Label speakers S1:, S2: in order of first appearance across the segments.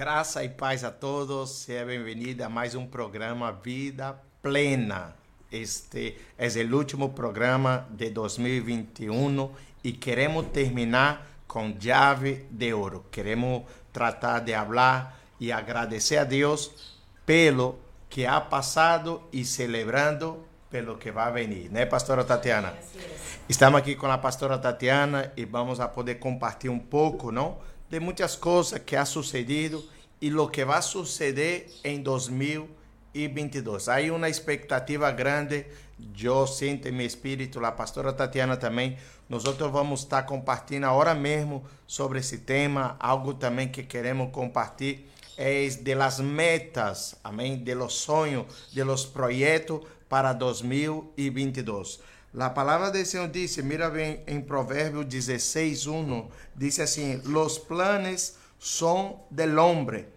S1: Graça e paz a todos. Seja bem-vindo a mais um programa Vida Plena. Este é o último programa de 2021 e queremos terminar com chave de ouro. Queremos tratar de falar e agradecer a Deus pelo que ha passado e celebrando pelo que vai venir, né, pastora Tatiana? Estamos aqui com a pastora Tatiana e vamos a poder compartilhar um pouco, não? de muitas coisas que ha sucedido e lo que vai suceder em 2022. Há uma expectativa grande, eu sinto em meu espírito, a pastora Tatiana também. Nós vamos estar compartilhando agora mesmo sobre esse tema, algo também que queremos compartilhar é de las metas, amém, de los sonhos, de los projetos para 2022. La palabra del Señor dice, mira bien en Proverbios 16.1, dice así, los planes son del hombre,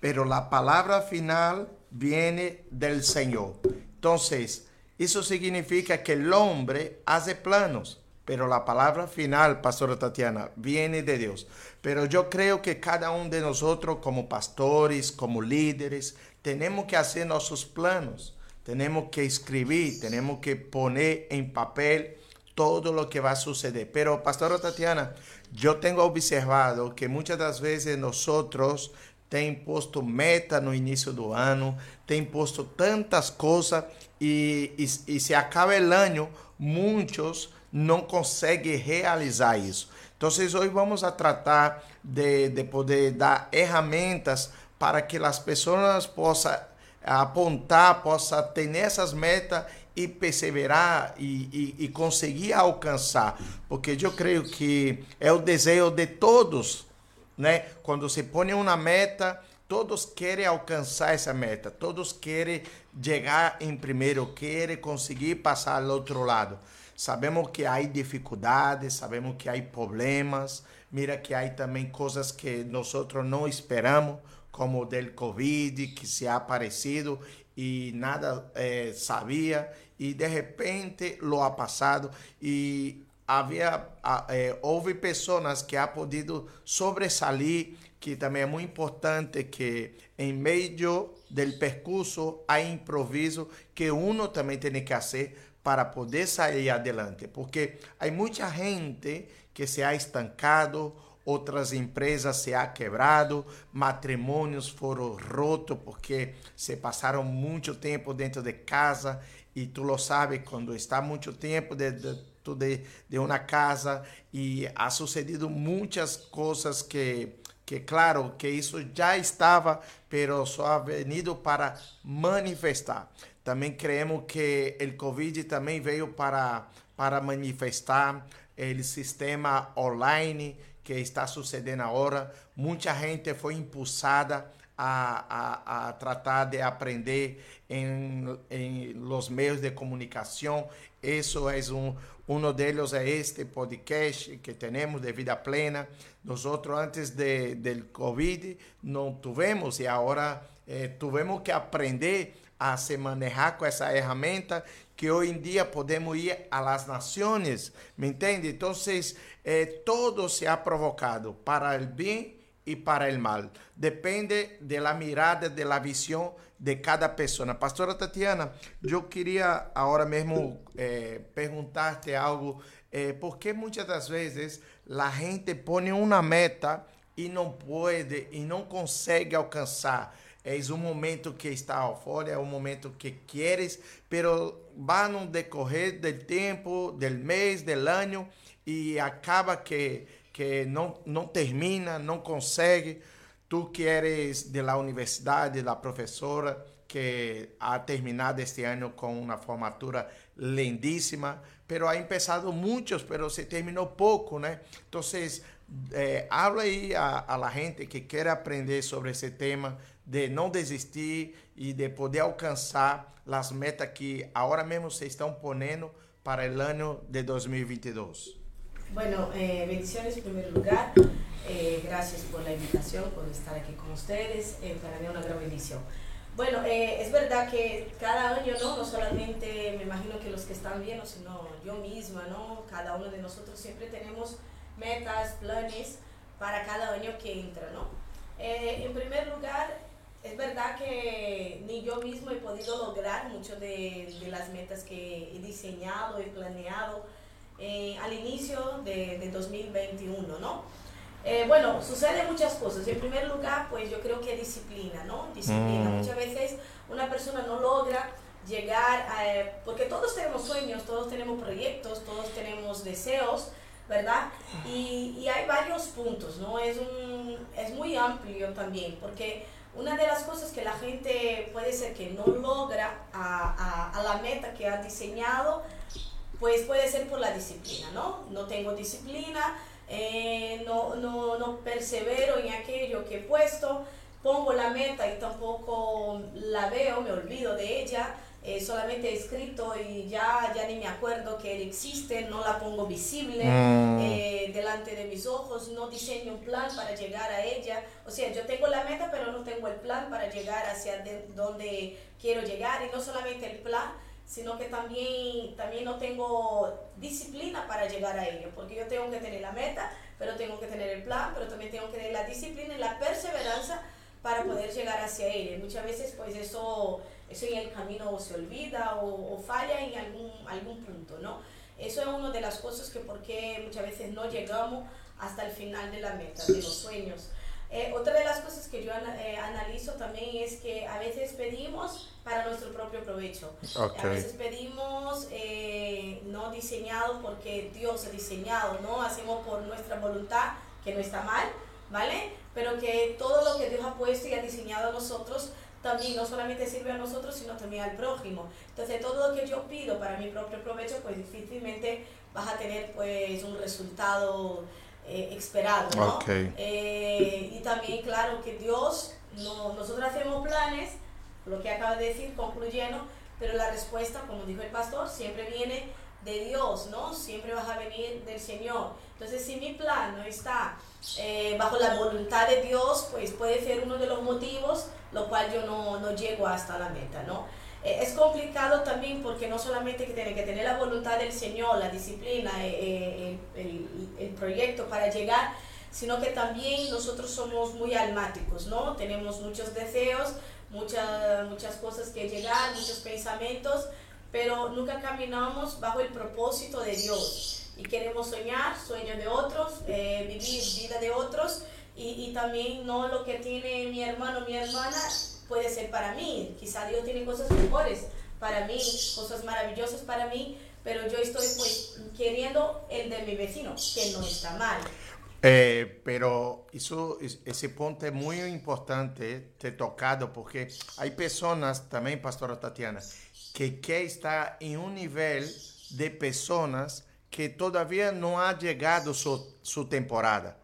S1: pero la palabra final viene del Señor. Entonces, eso significa que el hombre hace planos, pero la palabra final, Pastora Tatiana, viene de Dios. Pero yo creo que cada uno de nosotros como pastores, como líderes, tenemos que hacer nuestros planos tenemos que escribir, tenemos que poner en papel todo lo que va a suceder. Pero, Pastora Tatiana, yo tengo observado que muchas de las veces nosotros tem imposto meta no início do ano, tem imposto tantas coisas e, e, e, se acaba o ano, muitos não conseguem realizar isso. Então, hoje vamos a tratar de, de poder dar ferramentas para que as pessoas possam apontar, possa ter essas metas e perseverar e, e, e, conseguir alcançar. Porque eu creio que é o desejo de todos, né? Quando se põe uma meta, todos querem alcançar essa meta, todos querem chegar em primeiro, querem conseguir passar ao outro lado. Sabemos que há dificuldades, sabemos que há problemas, mira que há também coisas que nós não esperamos como del COVID, que se ha aparecido y nada eh, y de repente lo ha pasado y había, eh, houve pessoas que ha podido sobresalir, que também é muito importante que em meio del percurso há improviso que uno também tem que fazer para poder sair adelante, porque há muita gente que se ha estancado outras empresas se ha quebrado, matrimônios foram rotos porque se passaram muito tempo dentro de casa e tu lo sabes, quando está muito tempo dentro de, de uma casa e ha sucedido muitas coisas que que claro que isso já estava, pero só ha venido para manifestar. Também creemos que o Covid também veio para para manifestar o sistema online que está sucedendo agora. Muita gente foi impulsada a, a, a tratar de aprender em, em los meios de comunicação. Isso é um, um deles é este podcast que temos de vida plena. Nós antes de, Covid não tivemos e agora eh, tivemos que aprender a se manejar com essa ferramenta que hoje em dia podemos ir a las nações, ¿me entende? Então, eh, todo se ha provocado para el bem e para el mal. Depende de la mirada, de la de cada pessoa. Pastora Tatiana, eu queria agora mesmo é, eh, preguntarte algo, é, eh, porque muitas das vezes a gente põe uma meta e não pode e não consegue alcançar? é um momento que está fora, é um momento que quieres, pero vá no decorrer do tempo, del mês, del ano e acaba que, que não não termina, não consegue. Tú que eres de la universidade, da professora que ha terminado este ano com uma formatura lindíssima, pero ha empezado muchos, pero se terminou pouco, né? Então eh, habla aí a, a, la gente que quer aprender sobre esse tema de não desistir e de poder alcançar as metas que agora mesmo se estão ponendo para o ano de 2022.
S2: Bueno, eh, bendiciones en primer lugar. Eh, gracias por la invitación, por estar aquí con ustedes. Eh, para mí es una gran bendición. Bueno, eh, es verdad que cada año, ¿no? No solamente me imagino que los que están viendo, sino yo misma, ¿no? Cada uno de nosotros siempre tenemos metas, planes para cada año que entra, ¿no? Eh, en primer lugar, es verdad que ni yo mismo he podido lograr muchas de, de, las metas que he diseñado, he planeado eh, al inicio de, de 2021, ¿no? Eh, bueno, sucede muchas cosas. En primer lugar, pues yo creo que disciplina, ¿no? Disciplina. Mm. Muchas veces una persona no logra llegar a... Porque todos tenemos sueños, todos tenemos proyectos, todos tenemos deseos, ¿verdad? Y, y hay varios puntos, ¿no? Es, un, es muy amplio también, porque una de las cosas que la gente puede ser que no logra a, a, a, la meta que ha diseñado, pues puede ser por la disciplina, ¿no? No tengo disciplina, eh, no, no, no persevero en aquello que he puesto, pongo la meta y tampoco la veo, me olvido de ella, eh, solamente he escrito y ya, ya ni me acuerdo que existe, no la pongo visible mm. eh, delante de mis ojos, no diseño un plan para llegar a ella. O sea, yo tengo la meta, pero no tengo el plan para llegar hacia donde quiero llegar. Y no solamente el plan, sino que también, también no tengo disciplina para llegar a ello, porque yo tengo que tener la meta, pero tengo que tener el plan, pero también tengo que tener la disciplina y la perseverancia para poder llegar hacia ella. Muchas veces pues eso eso en el camino se olvida o, falla en algún, algún punto, ¿no? Eso es una de las cosas que porque muchas veces no llegamos hasta el final de la meta, de los sueños. Eh, otra de las cosas que yo eh, analizo también es que a veces pedimos para nuestro propio provecho. A veces pedimos eh, no diseñado porque Dios ha diseñado, ¿no? Hacemos por nuestra voluntad, que no está mal, ¿vale? Pero que todo lo que Dios ha puesto y ha diseñado a nosotros también no solamente sirve a nosotros, sino también al prójimo. Entonces, todo lo que yo pido para mi propio provecho, pues difícilmente vas a tener pues un resultado eh, esperado, ¿no? Eh, y también, claro, que Dios, no, nosotros hacemos planes, lo que acaba de decir, concluyendo, pero la respuesta, como dijo el pastor, siempre viene de Dios, ¿no? Siempre vas a venir del Señor. Entonces, si mi plan no está eh, bajo la voluntad de Dios, pues puede ser uno de los motivos lo cual yo no, no llego hasta la meta, ¿no? Eh, es complicado también porque no solamente que tiene que tener la voluntad del Señor, la disciplina, eh, el, el, proyecto para llegar, sino que también nosotros somos muy almáticos, ¿no? Tenemos muchos deseos, muchas, muchas cosas que llegar, muchos pensamientos, pero nunca caminamos bajo el propósito de Dios. Y queremos soñar, sueños de otros, eh, vivir vida de otros, y, y, también no lo que tiene mi hermano, mi hermana, puede ser para mí. Quizá Dios tiene cosas mejores para mí, cosas maravillosas para mí, pero yo estoy pues queriendo el de mi vecino, que no está mal.
S1: Eh, pero eso, ese punto es muy importante ter tocado, porque hay personas también, pastora Tatiana, que quer estar en un nivel de personas que todavía no ha llegado su, su temporada.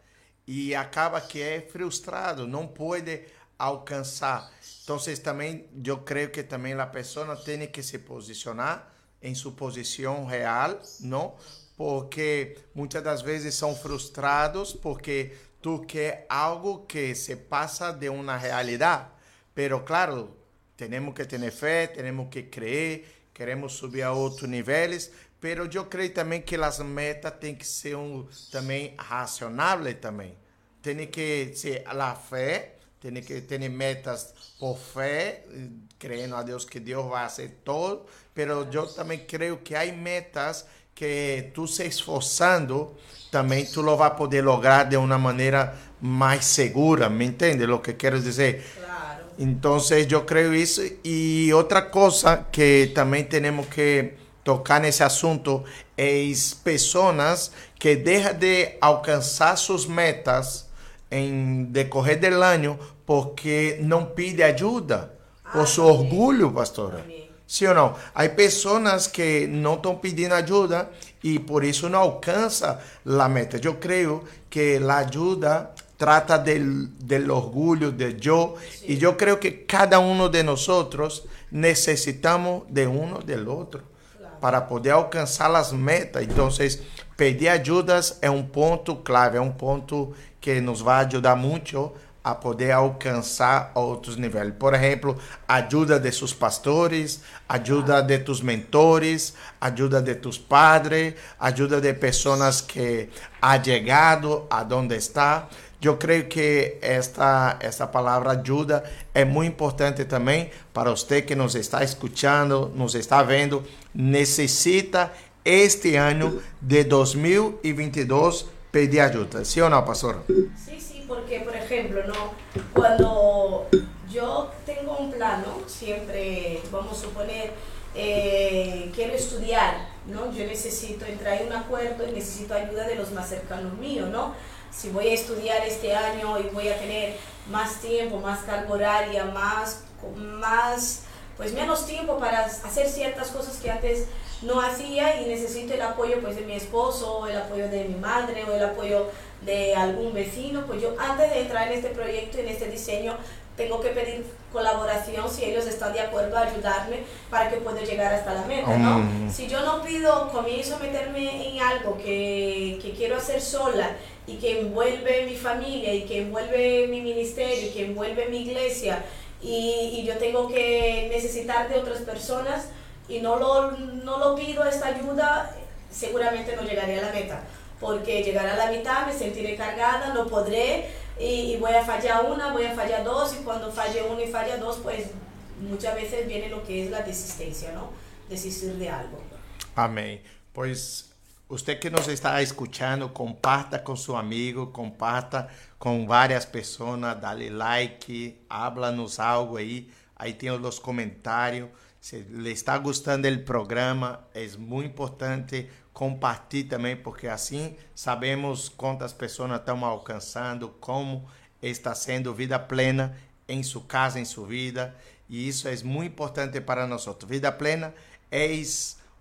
S1: e acaba que é frustrado, não pode alcançar. Então, também, eu creio que também a pessoa tem que se posicionar em sua posição real, não? Porque muitas das vezes são frustrados porque tu quer algo que se passa de uma realidade. Pero claro, temos que ter fé, temos que crer, queremos subir a outros níveis, Pero eu creio também que as metas têm que ser um, também racionáveis também. Tem que ser a fé, tem que ter metas por fé, crendo a Deus que Deus vai fazer todo. Pero eu também creio que há metas que tu se esforçando, também tu lo vai poder lograr de uma maneira mais segura, me entende o que quero dizer?
S2: Claro.
S1: Então, eu creio isso. E outra coisa que também temos que tocar nesse assunto é pessoas que deixam de alcançar suas metas em decorrer do ano porque não pede ajuda por seu orgulho, pastora. Sim ou não? Há pessoas que não estão pedindo ajuda e por isso não alcança a meta. Eu creio que a ajuda trata del, del orgulho de eu sí. e eu creio que cada um de nós necessitamos de um del outro para poder alcançar as metas. Então, pedir ajudas é um ponto clave, é um ponto que nos vai ajudar muito a poder alcançar outros níveis. Por exemplo, ajuda de seus pastores, ajuda de tus mentores, ajuda de tus padres, ajuda de pessoas que ha chegado a onde está. Yo creo que esta, esta palabra ayuda es muy importante también para usted que nos está escuchando, nos está viendo, necesita este año de 2022 pedir ayuda, ¿sí o no, pastor?
S2: Sí, sí, porque por ejemplo, ¿no? cuando yo tengo un plano, siempre, vamos a suponer, eh, quiero estudiar, ¿no? Yo necesito entrar en un acuerdo y necesito ayuda de los más cercanos míos, ¿no? Si voy a estudiar este año y voy a tener más tiempo, más carga horaria, más, más, pues menos tiempo para hacer ciertas cosas que antes no hacía y necesito el apoyo pues de mi esposo, o el apoyo de mi madre o el apoyo de algún vecino, pues yo antes de entrar en este proyecto, en este diseño, tengo que pedir colaboración si ellos están de acuerdo a ayudarme para que pueda llegar hasta la meta, ¿no? Mm. Si yo no pido, comienzo a meterme en algo que, que, quiero hacer sola y que envuelve mi familia y que envuelve mi ministerio y que envuelve mi iglesia y, y yo tengo que necesitar de otras personas y no lo, no lo pido esta ayuda, seguramente no llegaré a la meta porque llegaré a la mitad, me sentiré cargada, no podré y, voy a fallar una, voy a fallar dos, y cuando falle una y falla dos, pues muchas veces viene lo que es la desistencia, ¿no? Desistir de algo.
S1: Amén. Pues usted que nos está escuchando, comparta con su amigo, comparta con varias personas, dale like, háblanos algo ahí, ahí tienen los comentarios. Si le está gustando el programa, es muy importante compartilhar também, porque assim sabemos quantas pessoas estão alcançando, como está sendo vida plena em sua casa, em sua vida. E isso é muito importante para nós. Vida Plena é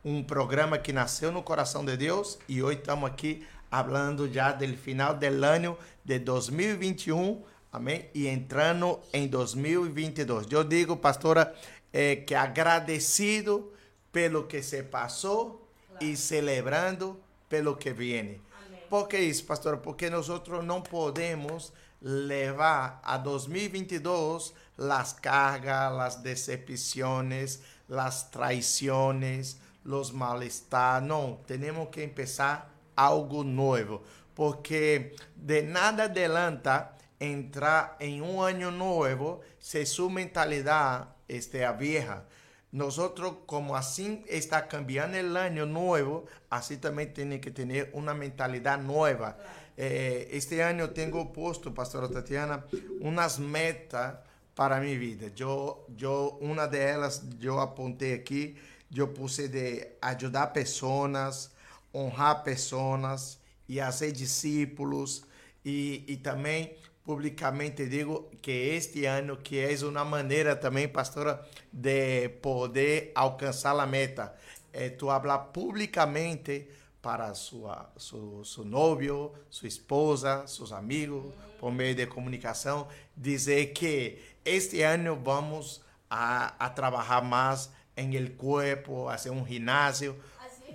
S1: um programa que nasceu no coração de Deus e hoje estamos aqui falando já do final do ano de 2021, amém? E entrando em 2022. Eu digo, pastora, eh, que agradecido pelo que se passou y celebrando pelo que viene. ¿Por qué es, pastor? Porque nosotros no podemos llevar a 2022 las cargas, las decepciones, las traiciones, los malestar. No, tenemos que empezar algo nuevo. Porque de nada adelanta entrar en un año nuevo si su mentalidad esté vieja. Nosotros, como así está cambiando el año nuevo, así también tiene que tener una mentalidad nueva. Eh, este año tengo puesto, Pastora Tatiana, unas metas para mi vida. Yo, yo, una de ellas, yo apunté aquí, yo puse de ayudar personas, honrar personas y hacer discípulos y, y también publicamente digo que este ano que é uma maneira também, pastora, de poder alcançar a meta. É tu falar publicamente para sua, seu, seu novio, sua esposa, seus amigos, por meio de comunicação, dizer que este ano vamos a, a trabalhar mais em el corpo, fazer um ginásio,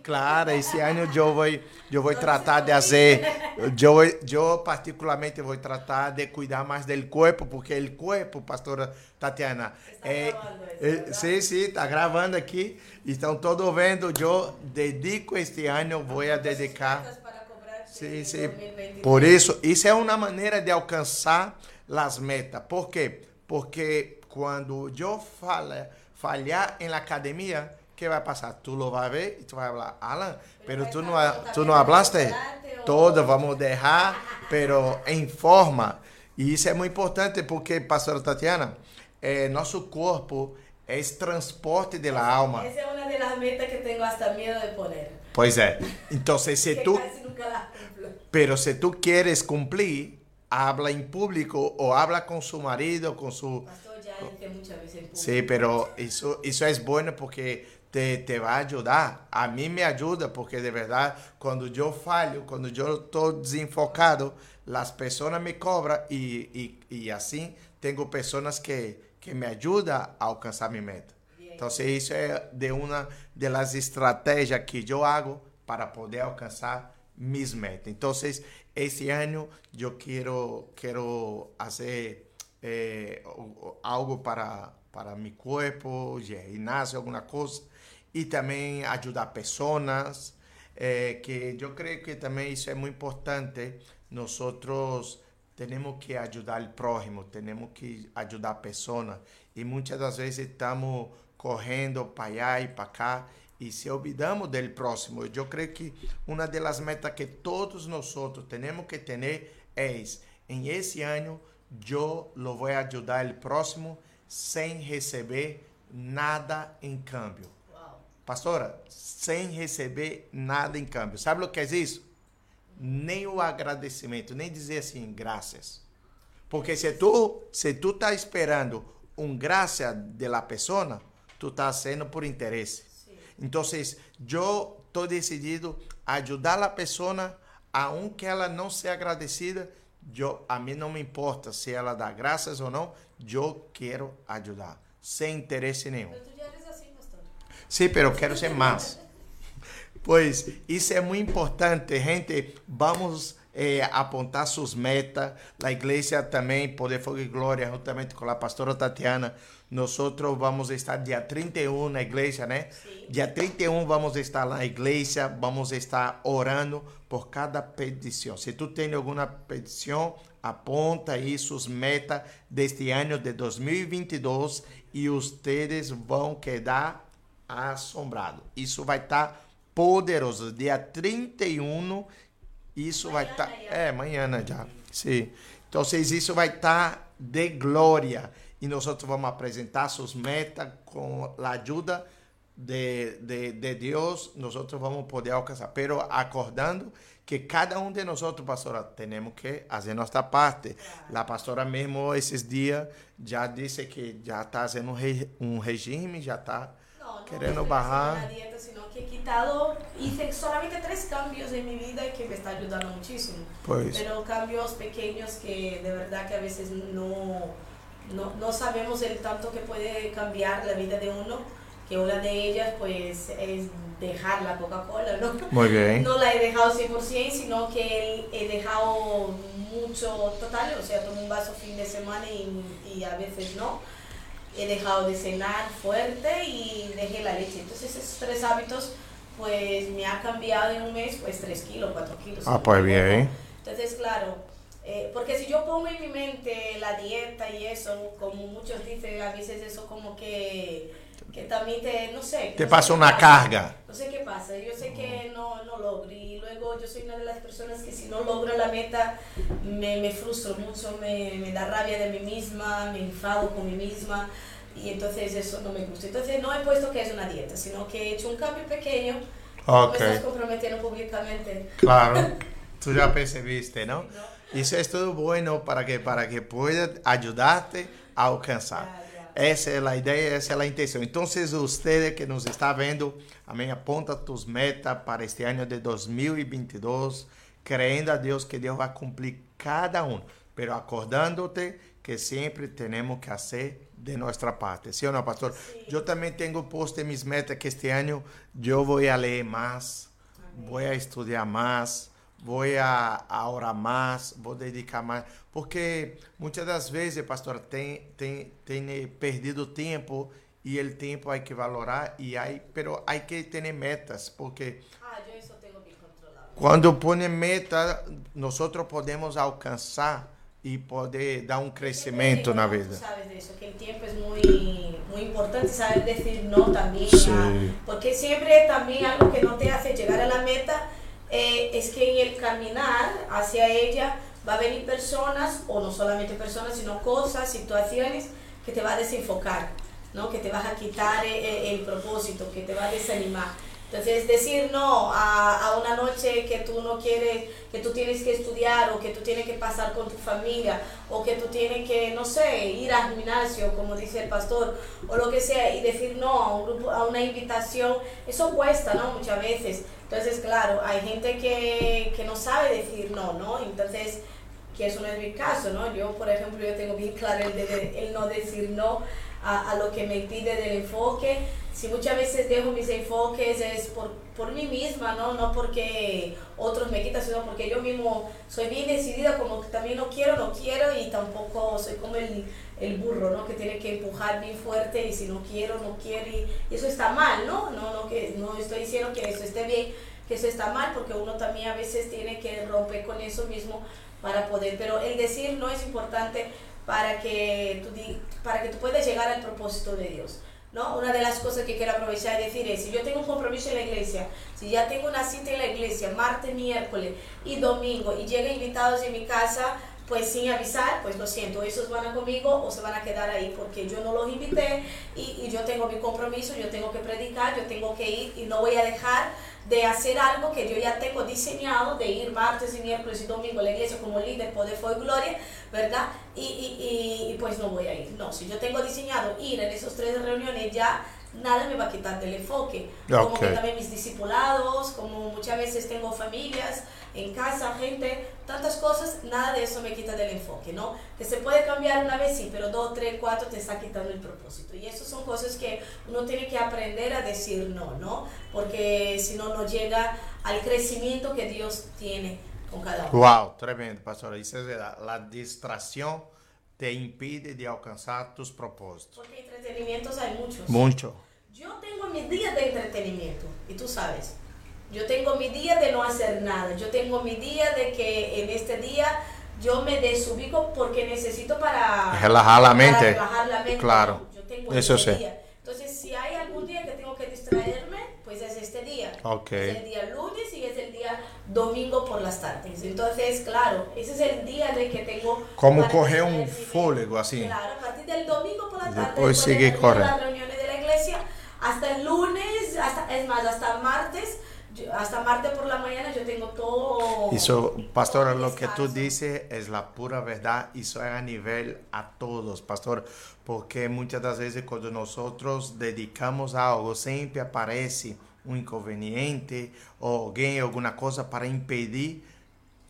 S1: Claro, esse ano eu vou, eu vou tratar de fazer, eu, eu particularmente vou tratar de cuidar mais do corpo, porque o corpo, pastora Tatiana, é, é sim, sim, está gravando aqui, estão todos vendo, eu dedico este ano, vou a dedicar. Sim, sim. Por isso, isso é uma maneira de alcançar as metas. Por quê? Porque quando eu falhar em la academia, que vai passar? Tu lo vai ver e tu vai falar, Alan, pero, tu não, tu não hablaste. Todos vamos deixar, mas pero forma. E isso é muito importante porque, pastora Tatiana, eh, nosso corpo é esse transporte da alma.
S2: Essa é uma das metas que tenho hasta medo de poner.
S1: Pois é. Então, se tu. Pero se tu queres cumprir, habla em público ou habla com seu marido,
S2: com seu. Muchas veces público.
S1: Sí, pero eso, eso es bueno porque te, te vai ajudar. A mim me ajuda, porque de verdade, quando eu falho, quando eu estou desenfocado, as pessoas me cobram e, e, e assim tenho pessoas que, que me ajudam a alcançar minha meta. Então, isso é de uma das estratégias que eu hago para poder alcançar mis metas. Então, esse ano eu quero, quero fazer eh, algo para, para meu corpo, ginásio, alguma coisa y también ayudar a personas, eh, que yo creo que también eso es muy importante, nosotros tenemos que ayudar al prójimo, tenemos que ayudar a personas. Y muchas das veces estamos correndo para allá y para acá y se olvidamos del próximo. Yo creo que una de las metas que todos nosotros tenemos que tener es, en ese año, yo lo voy a ayudar al próximo sem receber nada em câmbio. Pastora, sem receber nada em câmbio. Sabe o que é isso? Nem o agradecimento, nem dizer assim, graças. Porque se tu, se tu tá esperando um graça de la persona, tu tá sendo por interesse. Então, eu estou decidido a ajudar a pessoa, aunque ela não seja agradecida, eu, a mim não me importa se ela dá graças ou não, eu quero ajudar, sem interesse nenhum. Sim, pero quero ser mais. Pois isso é muito importante, gente. Vamos eh, apontar suas metas. A igreja também, Poder Fogo e Glória, juntamente com a pastora Tatiana, nós vamos estar dia 31 na igreja, né? Sim. Dia 31 vamos estar lá na igreja, vamos estar orando por cada petição. Se tu tem alguma petição, aponta aí suas metas deste ano de 2022 e vocês vão quedar assombrados. Isso vai estar poderoso. Dia 31, isso vai estar. Tá, é, amanhã né, já. Sim. Então, isso vai estar tá de glória. E nós vamos apresentar suas metas com a ajuda de, de, de Deus. Nós vamos poder alcançar. Pero acordando que cada um de nós, pastora, temos que fazer nossa parte. A pastora mesmo esses dias já disse que já está fazendo um regime, já está querendo barrar.
S2: dieta, sino que he quitado, hice solamente tres cambios en mi vida que me está ayudando muchísimo.
S1: Pues.
S2: Pero cambios pequeños que de verdad que a veces no, no, no sabemos el tanto que puede cambiar la vida de uno, que una de ellas pues es dejar la Coca-Cola, ¿no?
S1: Muy bien.
S2: No la he dejado 100%, sino que he dejado mucho total, o sea, tomo un vaso fin de semana y, y a veces no he dejado de cenar fuerte y dejé la leche. Entonces esos tres hábitos pues me ha cambiado en un mes pues 3 kilos, 4 kilos.
S1: Ah, pues bien.
S2: Entonces, claro, eh, porque si yo pongo en mi mente la dieta y eso, como muchos dicen, a veces eso como que, que también te, no sé.
S1: Te pasa una carga.
S2: No sé qué pasa, yo sé que no, no logro y luego yo soy una de las personas que si no logro la meta me, me frustro mucho, me, me da rabia de mí misma, me enfado con mí misma y entonces eso no me gusta. Entonces no he puesto que es una dieta, sino que he hecho un cambio pequeño. Okay. Me estás comprometiendo públicamente.
S1: Claro, tú ya percibiste, ¿no? ¿no? Eso es todo bueno para que, para que pueda ayudarte a alcançar. Essa é a ideia, essa é a intenção. Então, você que nos está vendo, amém, aponta tus metas para este ano de 2022, crendo a Deus que Deus vai cumprir cada um, pero acordando-te que sempre temos que fazer de nuestra parte, ¿sí o no, pastor? Sí. Yo también tengo puesto en mis metas que este año yo voy a leer más, Amén. voy a vou a, a orar mais, vou dedicar mais, porque muitas das vezes, pastora, tem tem tem perdido tempo e o tempo há que valorar e aí, pero há que ter metas, porque
S2: ah,
S1: quando põe meta, nós podemos alcançar e poder dar um crescimento na vida.
S2: Sabes disso, que o tempo é muito, muito importante saber dizer não também, sí. porque sempre é também algo que não te faz chegar à meta eh, es que en el caminar hacia ella va a venir personas, o no solamente personas, sino cosas, situaciones que te va a desenfocar, ¿no? que te vas a quitar el, eh, el propósito, que te va a desanimar. Entonces, decir no a, a, una noche que tú no quieres, que tú tienes que estudiar o que tú tienes que pasar con tu familia o que tú tienes que, no sé, ir al gimnasio, como dice el pastor, o lo que sea, y decir no a, un grupo, a una invitación, eso cuesta, ¿no? Muchas veces. Entonces, claro, hay gente que, que no sabe decir no, ¿no? Entonces, que eso no es mi caso, ¿no? Yo, por ejemplo, yo tengo bien claro el, de, el no decir no a, a lo que me pide del enfoque si muchas veces dejo mis enfoques es por, por mí misma, ¿no? No porque otros me quitan, sino porque yo mismo soy bien decidida, como que también no quiero, no quiero y tampoco soy como el, el burro, ¿no? Que tiene que empujar bien fuerte y si no quiero, no quiero y, eso está mal, ¿no? No, no, que, no estoy diciendo que eso esté bien, que eso está mal porque uno también a veces tiene que romper con eso mismo para poder, pero el decir no es importante para que tú, para que tú puedas llegar al propósito de Dios. ¿no? Una de las cosas que quiero aprovechar y decir es, si yo tengo un compromiso en la iglesia, si ya tengo una cita en la iglesia, martes, miércoles y domingo, y llegan invitados en mi casa, pues sin avisar, pues lo siento, esos van a conmigo o se van a quedar ahí porque yo no los invité y, y, yo tengo mi compromiso, yo tengo que predicar, yo tengo que ir y no voy a dejar de hacer algo que yo ya tengo diseñado, de ir martes y miércoles y domingo a la iglesia como líder, poder, fue gloria, ¿verdad? Y, y, y, pues no voy a ir. No, si yo tengo diseñado ir en esas tres reuniones ya nada me va a quitar del enfoque. Como que también mis discipulados, como muchas veces tengo familias en casa, gente, tantas cosas, nada de eso me quita del enfoque, ¿no? Que se puede cambiar una vez, sí, pero dos, tres, cuatro te está quitando el propósito. Y eso son cosas que uno tiene que aprender a decir no, ¿no? Porque si no, no llega al crecimiento que Dios tiene con cada uno.
S1: Wow, tremendo, pastora. Es la, la distracción te impide de alcanzar tus propósitos.
S2: Porque entretenimientos hay muchos.
S1: Mucho.
S2: Yo tengo mis días de entretenimiento, y tú sabes. Yo tengo mi día de no hacer nada. Yo tengo mi día de que en este día yo me desubico porque necesito para
S1: relajar la mente. Para
S2: relajar la mente.
S1: Claro.
S2: Yo tengo
S1: Eso
S2: este
S1: sí.
S2: día. Entonces, si hay algún día que tengo que distraerme, pues es este día.
S1: Okay.
S2: Es el día lunes y es el día domingo por las tardes. Entonces, claro, ese es el día de que tengo...
S1: Como coger un fóligo así.
S2: Claro, a partir del domingo por la tarde.
S1: Después sigue corriendo.
S2: las reuniones de la iglesia, hasta el lunes, hasta, es más, hasta martes hasta martes por la mañana yo tengo todo.
S1: Eso, pastor, lo que tú dices es la pura verdad y eso es a nivel a todos, pastor, porque muchas veces cuando nosotros dedicamos a algo siempre aparece un inconveniente o alguien, alguna cosa para impedir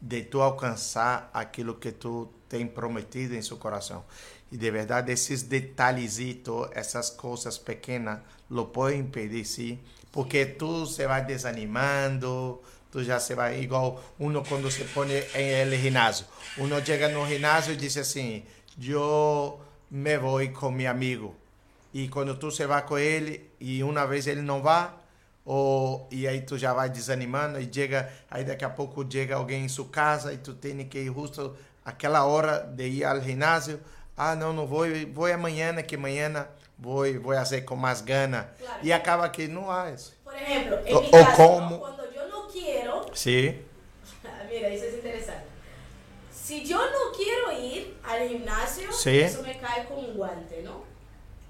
S1: de tú alcanzar aquilo que tú tens prometido en su corazón. Y de verdad, esos detalhecitos, esas cosas pequeñas, lo pueden impedir, sí porque tú se vas desanimando, tú já se vai igual uno quando se põe em el ginásio. Uno chega no ginásio e diz assim: "Eu me vou com meu amigo". E quando tu se vai com ele e uma vez ele não vai, ou e aí tu já vai desanimando e chega aí daqui a pouco chega alguém em sua casa e tu tem que ir justo aquela hora de ir ao ginásio. Ah, não, não vou, vou amanhã, que amanhã voy, voy a hacer con más gana.
S2: Claro.
S1: Y acaba que no haces.
S2: Por ejemplo, en
S1: O-
S2: mi caso,
S1: como-
S2: ¿no? cuando yo no quiero,
S1: Sí,
S2: mira, eso es interesante. Si yo no quiero ir al gimnasio,
S1: Sí.
S2: eso me cae con un guante, ¿no?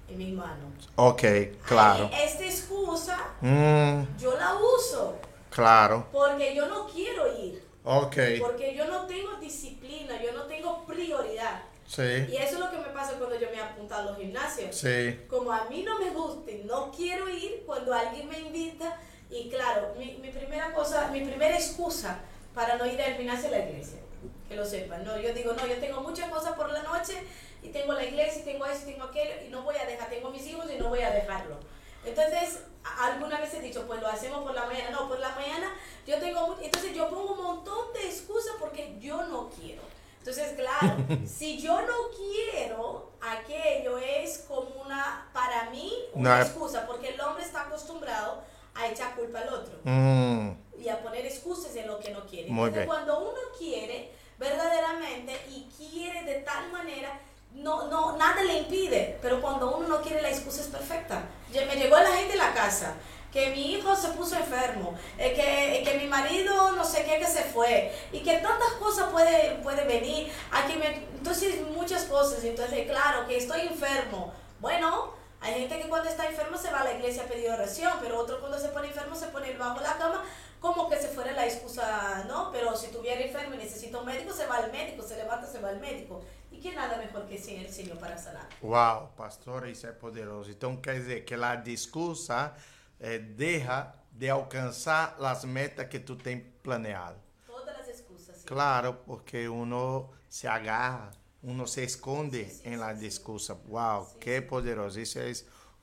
S2: En mis manos.
S1: ok, claro.
S2: Ahí, esta excusa
S1: Mm,
S2: yo la uso
S1: claro,
S2: porque yo no quiero ir,
S1: ok,
S2: porque yo no tengo disciplina, yo no tengo prioridad.
S1: Sí,
S2: Y eso es lo que me pasa cuando yo me apunto a los gimnasios.
S1: sí,
S2: como a mí no me gusta y no quiero ir cuando alguien me invita y claro, mi, mi primera cosa, mi primera excusa para no ir al gimnasio es la iglesia, que lo sepan, no, yo digo, no, yo tengo muchas cosas por la noche y tengo la iglesia y tengo eso y tengo aquello y no voy a dejar, tengo mis hijos y no voy a dejarlo. Entonces, alguna vez he dicho, pues lo hacemos por la mañana, no, por la mañana yo tengo, entonces yo pongo un montón de excusas porque yo no quiero. Entonces, claro, si yo no quiero, aquello es como una, para mí, una
S1: No,
S2: excusa, porque el hombre está acostumbrado a echar culpa al otro
S1: Mm,
S2: y a poner excusas en lo que no quiere.
S1: Muy
S2: Entonces,
S1: bien.
S2: cuando uno quiere verdaderamente y quiere de tal manera, no, no, nada le impide, pero cuando uno no quiere, la excusa es perfecta. Ya Me llegó la gente en la casa, que mi hijo se puso enfermo, eh, que, que mi marido no sé qué que se fue, y que tantas cosas puede, puede venir, a que me, entonces muchas cosas, entonces claro, que estoy enfermo, bueno, hay gente que cuando está enfermo se va a la iglesia a pedir oración, pero otro cuando se pone enfermo se pone bajo la cama como que se fuera la excusa, ¿no? Pero si tuviera enfermo y necesita un médico, se va al médico, se levanta, se va al médico. ¿Y qué nada mejor que el Señor para sanar?
S1: Uau, pastor, isso é poderoso. Então quer dizer que a discursa eh, deja de alcançar as metas que tu tem planeado.
S2: Todas as excusas.
S1: Claro, porque uno se agarra, uno se esconde
S2: em sí,
S1: en la excusa. Wow, que poderoso. Isso é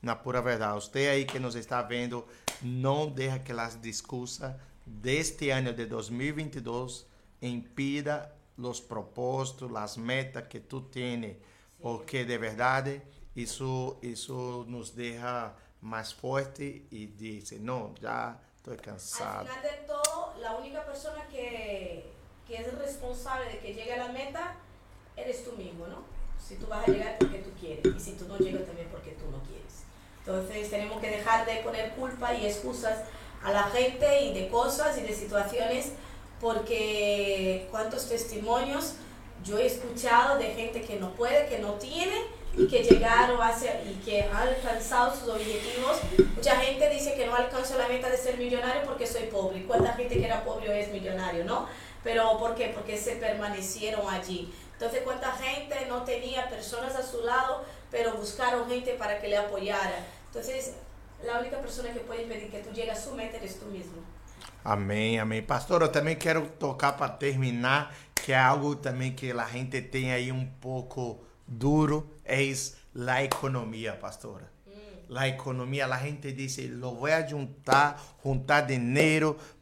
S1: una pura verdade. Você aí que nos está vendo, não deixa que las excusas deste ano de 2022 impida los propósitos, las metas que tu tem. porque de verdade eh, isso isso nos deja... deixa mais forte e diz, não, já estou
S2: Al
S1: cansado.
S2: final de todo, la única persona que, que es responsable de que llegue a la meta, eres tú mismo, ¿no? Si tú vas a llegar porque tú quieres y si tú no llegas también porque tú no quieres. Entonces tenemos que dejar de poner culpa y excusas a la gente y de cosas y de situaciones porque cuántos testimonios yo he escuchado de gente que no puede, que no tiene y que llegaron hacia y que han alcanzado sus objetivos. Mucha gente dice que no alcanzó la meta de ser millonario porque soy pobre. ¿Cuánta gente que era pobre hoy es millonario, no? Pero ¿por qué? Porque se permanecieron allí. Entonces, ¿cuánta gente no tenía personas a su lado, pero buscaron gente para que le apoyara? Entonces, la única persona que puede impedir que tú llegues a su meta eres tú mismo.
S1: Amém, amém. Pastor, eu também quero tocar para terminar, que algo também que a gente tem aí um pouco duro, é a economia, pastora. A economia, a gente diz, lo vou a juntar, juntar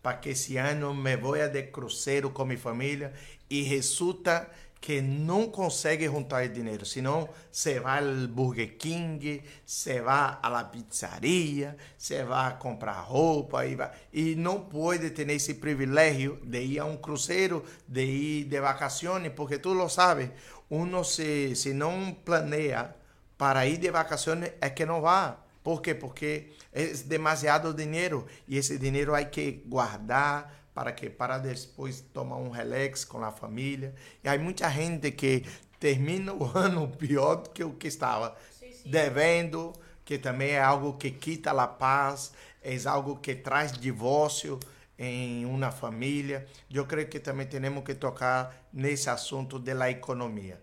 S1: para que esse ano me voy de cruzeiro com minha família e resulta que não consegue juntar dinheiro, senão você vai ao Burger King, você vai à pizzaria, você vai comprar roupa e, vai, e não pode ter esse privilégio de ir a um cruzeiro, de ir de vacações, porque tu lo sabes, uno se, se não planeia para ir de vacações é que não vai. Por quê? Porque é demasiado dinheiro e esse dinheiro há que guardar, para que para depois tomar um relax com a família. E há muita gente que termina o ano pior do que o que estava sim, sim. devendo, que também é algo que quita a paz, é algo que traz divórcio em uma família. Eu creio que também temos que tocar nesse assunto da economia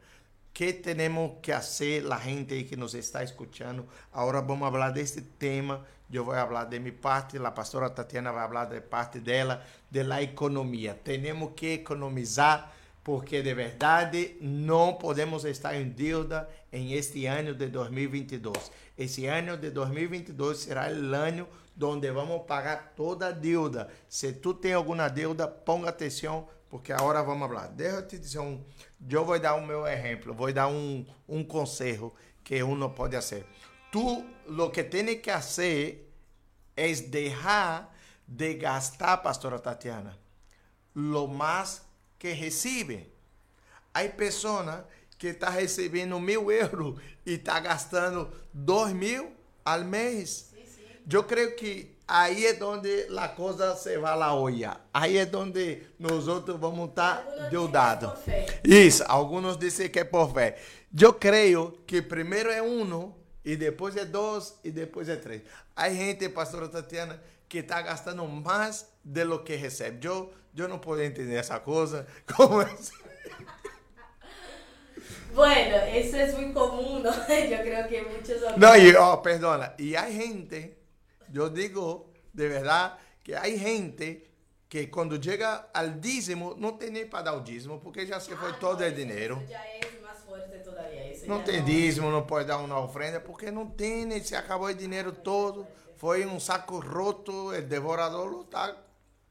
S1: que temos que fazer, a gente que nos está escutando? Agora vamos falar desse tema. Eu vou falar de minha parte, a pastora Tatiana vai falar de parte dela, de la economía. Que economizar porque de verdade não podemos estar em deuda em este ano de 2022. Este ano de 2022 será o ano onde vamos pagar toda deuda. Se tu tem alguma deuda, ponga atenção porque agora vamos falar. Deixa eu te dizer um. Eu vou dar o meu exemplo, vou dar um, um conselho que uno pode fazer. Tú lo que tienes que hacer es dejar de gastar, pastora Tatiana, lo más que recibe. Hay personas que están recibiendo mil euros y está gastando dos mil al mes. Sí, sí. Yo creo que ahí es donde la cosa se va a la olla. Ahí es donde nosotros vamos a estar deudados. Isso, algunos dicen que es por fe. Yo creo que primero es uno e depois é dois, e depois é três. Há gente, pastora Tatiana, que está gastando mais de lo que recebe. Eu, eu não posso entender essa coisa. Como é
S2: Bueno, eso es muy común, ¿no? Yo creo que muchos...
S1: No, y, oh, perdona, y hay gente, yo digo de verdad que hay gente que cuando llega al dízimo no tiene para dar el dízimo porque ya se fue ah, todo el dinero.
S2: Ya es más fuerte todavía.
S1: Não tem dízimo, não pode dar uma ofrenda, porque não tem, se acabou o dinheiro todo. Foi um saco roto, o devorador está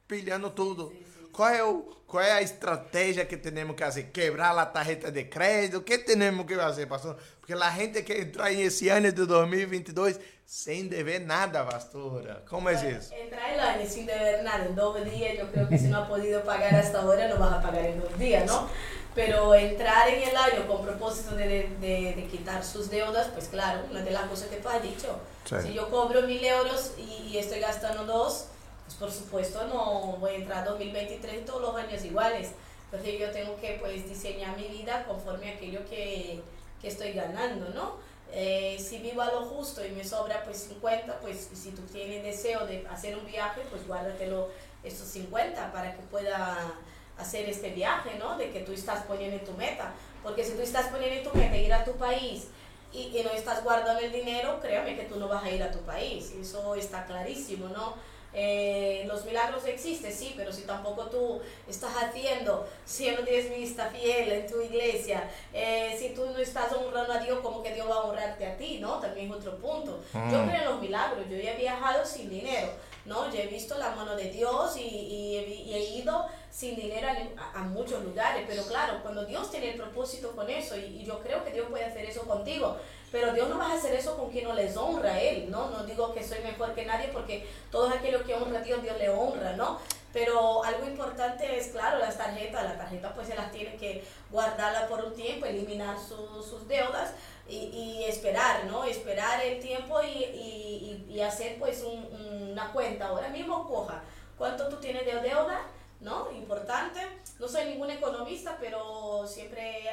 S1: pilhando tudo. Qual é, o, qual é a estratégia que temos que fazer? Quebrar a tarjeta de crédito? O que temos que fazer, pastor? Porque a gente quer entrar nesse ano de 2022 sem dever nada, pastora. Como é isso?
S2: Entrar el año sin deber nada en dos días, yo creo que si no ha podido pagar hasta ahora, no vas a pagar en dos días, ¿no? Pero entrar en el año con propósito de, de, de, quitar sus deudas, pues claro, una de las cosas que tú has dicho. Sí. Si yo cobro mil euros y, estoy gastando dos, pues por supuesto no voy a entrar 2023 todos los años iguales. Entonces yo tengo que pues diseñar mi vida conforme a aquello que, que estoy ganando, ¿no? Eh, si vivo a lo justo y me sobra pues 50, pues si tú tienes deseo de hacer un viaje, pues guárdatelo esos 50 para que pueda hacer este viaje, ¿no? De que tú estás poniendo en tu meta. Porque si tú estás poniendo en tu meta ir a tu país y, y no estás guardando el dinero, créame que tú no vas a ir a tu país. Eso está clarísimo, ¿no? Eh, los milagros existen, sí, pero si tampoco tú estás haciendo, siendo diezmista fiel en tu iglesia, eh, si tú no estás honrando a Dios, como que Dios va a honrarte a ti, ¿no? También es otro punto. Yo mm. creo en los milagros, yo ya he viajado sin dinero, ¿no? Yo he visto la mano de Dios y, y, he, ido sin dinero a, muchos lugares, pero claro, cuando Dios tiene el propósito con eso, y, yo creo que Dios puede hacer eso contigo, pero Dios no va a hacer eso con quien no les honra a Él, ¿no? No digo que soy mejor que nadie porque todos aquellos que honra a Dios, Dios le honra, ¿no? Pero algo importante es, claro, las tarjetas, las tarjetas pues se las tienen que guardarla por un tiempo, eliminar sus deudas y, y, esperar, ¿no? Esperar el tiempo y, y, y hacer pues una cuenta. Ahora mismo coja cuánto tú tienes de deuda, ¿no? Importante. No soy ningún economista, pero siempre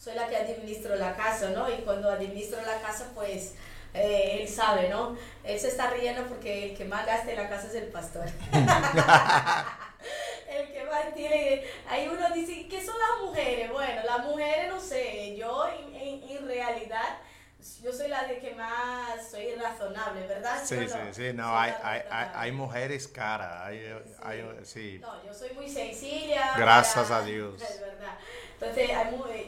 S2: soy la que administro la casa, ¿no? Y cuando administro la casa, pues eh, él sabe, ¿no? Él se está riendo porque el que más gasta en la casa es el pastor. el que más tiene. Ahí uno dice, ¿qué son las mujeres? Bueno, las mujeres, no sé, yo en, en, realidad yo soy la de que más soy razonable, ¿verdad?
S1: Sí, sí, sí, no, hay, hay, hay, mujeres caras, hay, sí. Hay, sí.
S2: No, yo soy muy sencilla.
S1: Gracias a Dios.
S2: Es verdad. Entonces,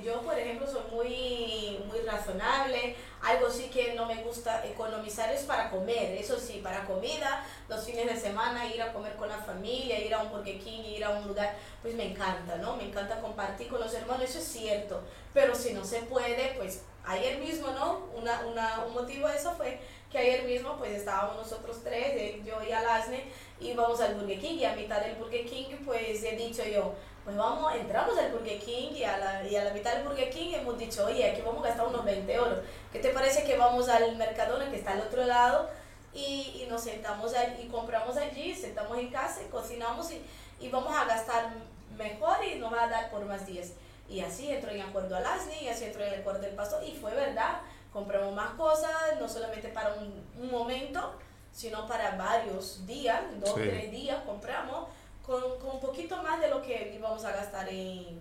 S2: yo, por ejemplo, soy muy, muy razonable. Algo sí que no me gusta economizar es para comer. Eso sí, para comida, los fines de semana, ir a comer con la familia, ir a un Burger King, ir a un lugar, pues me encanta, ¿no? Me encanta compartir con los hermanos, eso es cierto. Pero si no se puede, pues ayer mismo, ¿no? Una, una, un motivo de eso fue que ayer mismo pues estábamos nosotros tres, yo y Alasne, y vamos al Burger King y a mitad del Burger King pues he dicho yo, pues vamos, entramos al Burger King y a, la, y a la mitad del Burger King hemos dicho, oye, aquí vamos a gastar unos 20 euros. ¿Qué te parece que vamos al Mercadona que está al otro lado y, y nos sentamos allí y compramos allí, sentamos en casa y cocinamos y, y, vamos a gastar mejor y nos va a dar por más días? Y así entró en acuerdo al ASNI y así entró en acuerdo del pastor y fue verdad, compramos más cosas, no solamente para un, un momento, sino para varios días, dos, o tres días compramos con, con, un poquito más de lo que íbamos a gastar en,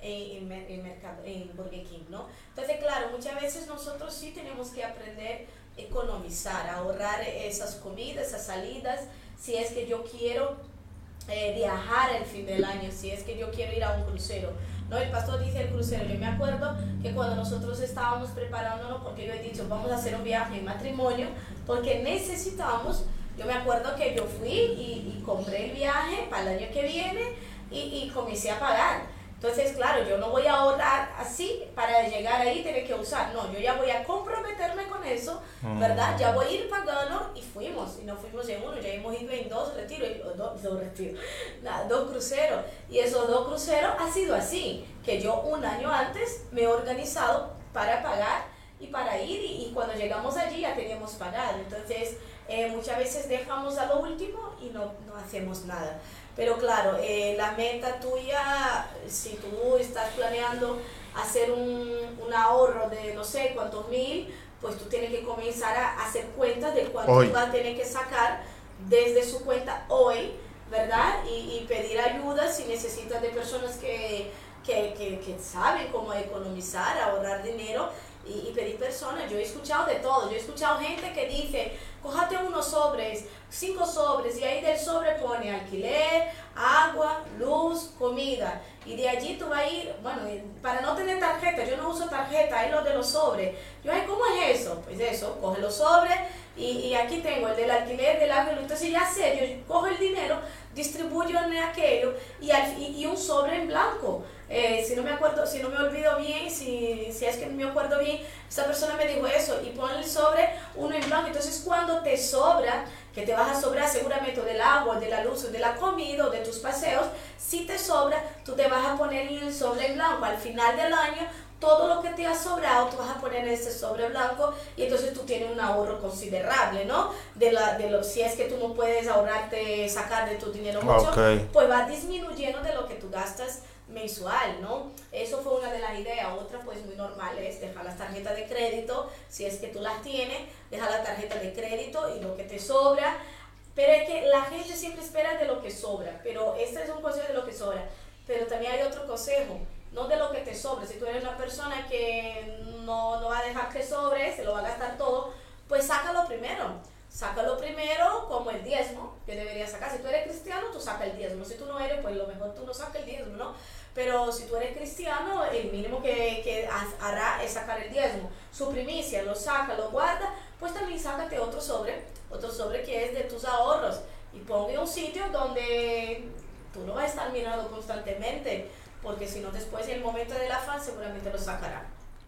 S2: en, en, mercado, en Burger King, ¿no? Entonces, claro, muchas veces nosotros sí tenemos que aprender a economizar, a ahorrar esas comidas, esas salidas, si es que yo quiero eh, viajar el fin del año, si es que yo quiero ir a un crucero. No, el pastor dice el crucero. Yo me acuerdo que cuando nosotros estábamos preparándonos, porque yo he dicho, vamos a hacer un viaje en matrimonio, porque necesitamos yo me acuerdo que yo fui y, y compré el viaje para el año que viene y, y, comencé a pagar. Entonces, claro, yo no voy a ahorrar así para llegar ahí tener que usar. No, yo ya voy a comprometerme con eso, ¿verdad? Ya voy a ir pagando y fuimos. Y no fuimos en uno, ya hemos ido en dos retiros, dos, dos retiros, nada, dos cruceros. Y esos dos cruceros ha sido así, que yo un año antes me he organizado para pagar y para ir y, y cuando llegamos allí ya teníamos pagado. Entonces, eh, muchas veces dejamos a lo último y no, no hacemos nada. Pero claro, eh, la meta tuya, si tú estás planeando hacer un, un, ahorro de no sé cuántos mil, pues tú tienes que comenzar a hacer cuentas de cuánto hoy. vas a tener que sacar desde su cuenta hoy, ¿verdad? Y, y pedir ayuda si necesitas de personas que, que, que, que saben cómo economizar, ahorrar dinero y, y, pedir personas. Yo he escuchado de todo. Yo he escuchado gente que dice, cójate unos sobres, cinco sobres, y ahí del sobre pone alquiler, agua, luz, comida. Y de allí tú vas a ir, bueno, para no tener tarjeta, yo no uso tarjeta, ahí lo de los sobres. Yo, ay, ¿cómo es eso? Pues eso, coge los sobres y, y aquí tengo el del alquiler, del agua, entonces ya sé, yo cojo el dinero, distribuyo en aquello y, al, y un sobre en blanco. Eh, si no me acuerdo, si no me olvido bien, si, si es que no me acuerdo bien, esa persona me dijo eso y pon el sobre uno en blanco. Entonces cuando te sobra, que te vas a sobrar seguramente del agua, de la luz, de la comida o de tus paseos, si te sobra, tú te vas a poner en el sobre en blanco. Al final del año, todo lo que te ha sobrado, tú vas a poner en ese sobre blanco y entonces tú tienes un ahorro considerable, ¿no? De, la, de lo, si es que tú no puedes ahorrarte, sacar de tu dinero mucho, okay. pues va disminuyendo de lo que tú gastas mensual, ¿no? Eso fue una de las ideas. Otra, pues muy normal, es dejar las tarjetas de crédito, si es que tú las tienes, dejar la tarjeta de crédito y lo que te sobra. Pero es que la gente siempre espera de lo que sobra, pero este es un consejo de lo que sobra. Pero también hay otro consejo, no de lo que te sobra. Si tú eres una persona que no, no va a dejar que sobre, se lo va a gastar todo, pues sácalo primero. Sácalo primero como el diezmo que deberías sacar. Si tú eres cristiano, tú sacas el diezmo. Si tú no eres, pues lo mejor tú no sacas el diezmo, ¿no? Pero si tú eres cristiano, el mínimo que, que hará es sacar el diezmo. Su primicia lo saca, lo guarda, pues también sácate otro sobre, otro sobre que es de tus ahorros. Y ponga un sitio donde tú no vas a estar mirando constantemente, porque si no después en el momento del afán seguramente lo sacará.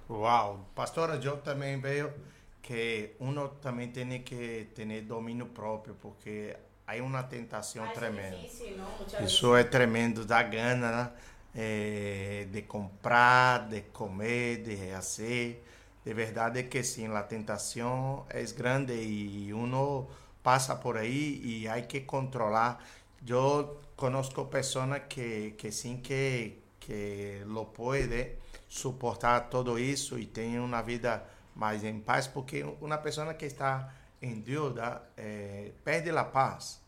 S1: Wow, pastora, yo también veo que uno también tiene que tener dominio propio, porque hay una tentación
S2: Ah, eso es
S1: tremenda.
S2: difícil, ¿no? Veces.
S1: Isso é tremendo, dá gana né? Eh, de comprar, de comer, de rehacer. De verdade que sim, a tentação é grande e uno passa por aí e hay que controlar. Eu conozco pessoas que, que sim que, que lo pode soportar todo isso e tienen uma vida mais em paz, porque uma pessoa que está em deuda eh, perde a paz,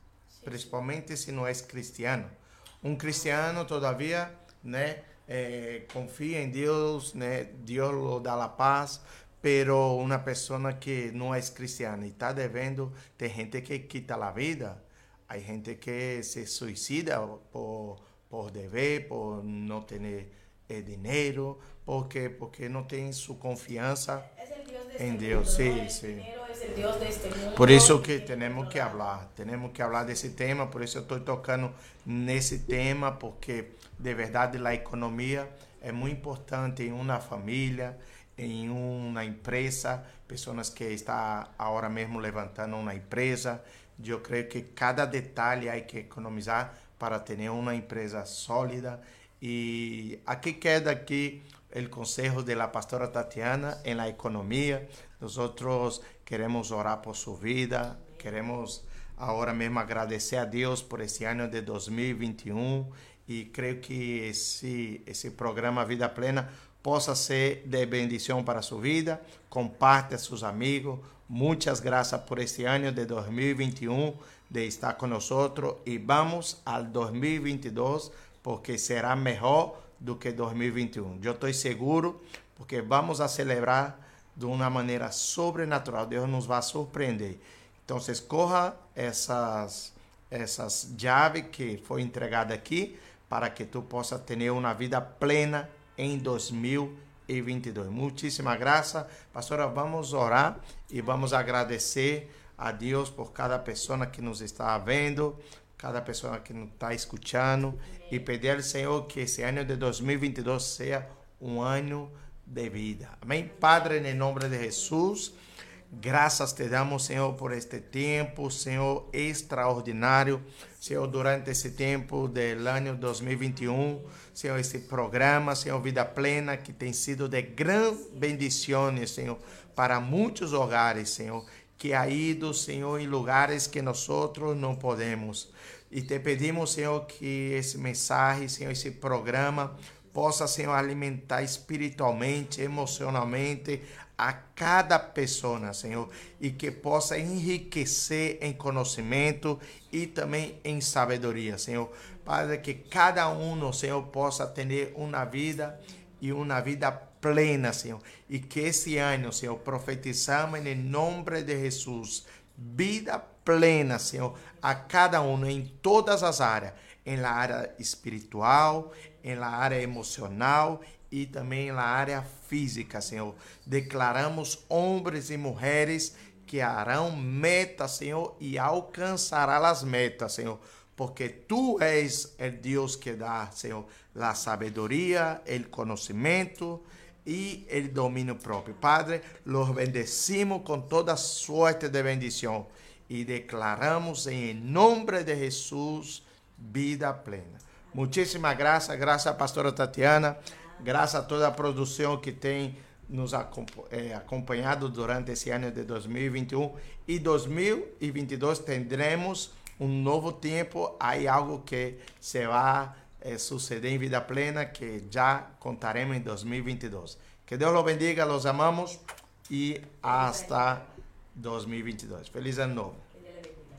S1: principalmente se não é cristiano. Um cristiano todavia né? É, em Deus, né? Deus lhe né? a paz, pero uma pessoa que não é cristiana e está devendo. Tem gente que quita a vida, Há gente que se suicida por, por dever, por não ter eh, dinheiro, porque, porque
S2: no
S1: tiene
S2: su confianza Deus. Dios. Sim, sí.
S1: Por isso que temos que falar, temos que falar desse tema, por isso eu estou tocando nesse tema, porque de verdade a economia é muito importante em uma família, em uma empresa, pessoas que estão agora mesmo levantando uma empresa. Eu creio que cada detalhe há que economizar para ter uma empresa sólida. E aqui queda aqui o conselho da pastora Tatiana em la economia. Nós queremos orar por sua vida, queremos agora mesmo agradecer a Deus por esse ano de 2021 e creio que esse esse programa Vida Plena possa ser de bendição para sua vida. Comparte a seus amigos. Muitas graças por este ano de 2021 de estar conosco e vamos ao 2022 porque será melhor do que 2021. Eu estou seguro porque vamos a celebrar de uma maneira sobrenatural. Deus nos vai surpreender. Então, corra essas essas chaves que foi entregada aqui para que tu possa ter uma vida plena em 2022. Muitíssima graça. Pastora, vamos orar e vamos agradecer a Deus por cada pessoa que nos está vendo, cada pessoa que nos está escutando e pedir ao Senhor que esse ano de 2022 seja um ano de vida. Amém? Padre, em nome de Jesus. Graças te damos, Senhor, por este tempo, Senhor, extraordinário. Senhor, durante esse tempo do ano 2021, Senhor, esse programa, Senhor, Vida Plena, que tem sido de grandes bendições, Senhor, para muitos hogares, Senhor, que ha ido, Senhor, em lugares que nós não podemos. E te pedimos, Senhor, que esse mensagem, Senhor, esse programa possa, Senhor, alimentar espiritualmente, emocionalmente a cada pessoa, Senhor, e que possa enriquecer em conhecimento e também em sabedoria, Senhor. Padre, que cada um, Senhor, possa ter uma vida e uma vida plena, Senhor. E que esse ano, Senhor, profetizamos em nome de Jesus, vida plena, Senhor, a cada um em todas as áreas, em la área espiritual, em la área emocional e também na área física, Senhor. Declaramos homens e mulheres que harão metas, Senhor, e alcançarão as metas, Senhor. Porque tu és o Deus que dá, Senhor, a sabedoria, o conhecimento e o domínio próprio. Padre, los bendecimos com toda sorte de bendição e declaramos em nome de Jesus vida plena. Muitíssimas graças, graças à pastora Tatiana, graças a toda a produção que tem nos eh, acompanhado durante esse ano de 2021 e 2022 tendremos um novo tempo, há algo que se vai eh, suceder em vida plena que já contaremos em 2022. Que Deus los bendiga, los amamos e hasta 2022. Feliz ano novo.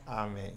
S1: Amém.